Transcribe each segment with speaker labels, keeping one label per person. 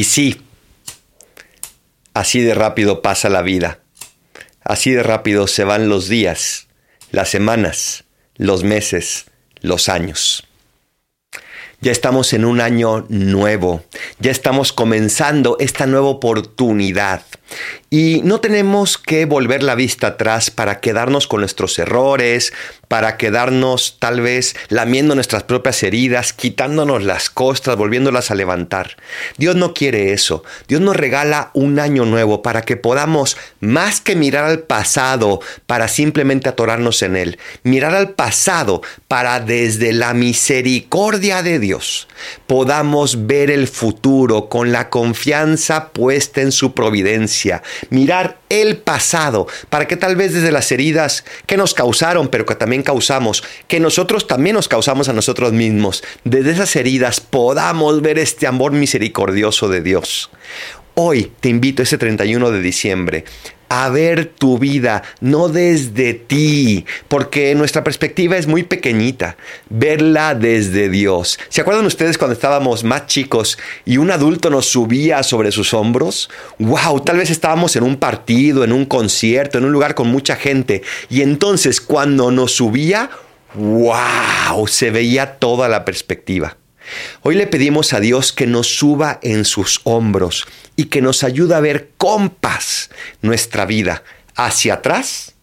Speaker 1: Y sí, así de rápido pasa la vida. Así de rápido se van los días, las semanas, los meses, los años. Ya estamos en un año nuevo, ya estamos comenzando esta nueva oportunidad. Y no tenemos que volver la vista atrás para quedarnos con nuestros errores, para quedarnos tal vez lamiendo nuestras propias heridas, quitándonos las costras, volviéndolas a levantar. Dios no quiere eso. Dios nos regala un año nuevo para que podamos, más que mirar al pasado para simplemente atorarnos en él, mirar al pasado para desde la misericordia de Dios podamos ver el futuro con la confianza puesta en su providencia mirar el pasado, para que tal vez desde las heridas que nos causaron, pero que también causamos, que nosotros también nos causamos a nosotros mismos, desde esas heridas podamos ver este amor misericordioso de Dios. Hoy te invito ese 31 de diciembre a ver tu vida, no desde ti, porque nuestra perspectiva es muy pequeñita, verla desde Dios. ¿Se acuerdan ustedes cuando estábamos más chicos y un adulto nos subía sobre sus hombros? ¡Wow! Tal vez estábamos en un partido, en un concierto, en un lugar con mucha gente, y entonces cuando nos subía, ¡wow! Se veía toda la perspectiva. Hoy le pedimos a Dios que nos suba en sus hombros y que nos ayude a ver con nuestra vida hacia atrás,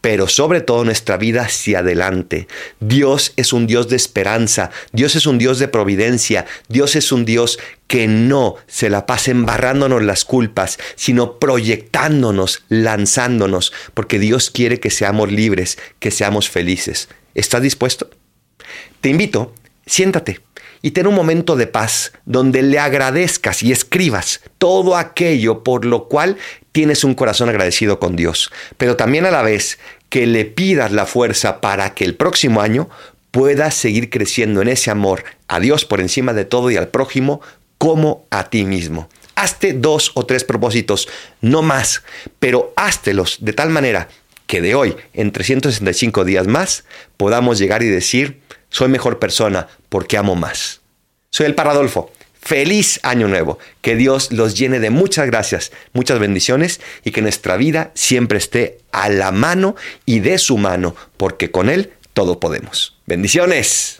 Speaker 1: pero sobre todo nuestra vida hacia adelante. Dios es un Dios de esperanza, Dios es un Dios de providencia, Dios es un Dios que no se la pasa embarrándonos las culpas, sino proyectándonos, lanzándonos, porque Dios quiere que seamos libres, que seamos felices. ¿Estás dispuesto? Te invito, siéntate y ten un momento de paz donde le agradezcas y escribas todo aquello por lo cual tienes un corazón agradecido con Dios, pero también a la vez que le pidas la fuerza para que el próximo año puedas seguir creciendo en ese amor a Dios por encima de todo y al prójimo como a ti mismo. Hazte dos o tres propósitos, no más, pero háztelos de tal manera que de hoy, en 365 días más, podamos llegar y decir, soy mejor persona porque amo más. Soy el Paradolfo. Feliz año nuevo. Que Dios los llene de muchas gracias, muchas bendiciones y que nuestra vida siempre esté a la mano y de su mano, porque con Él todo podemos. Bendiciones.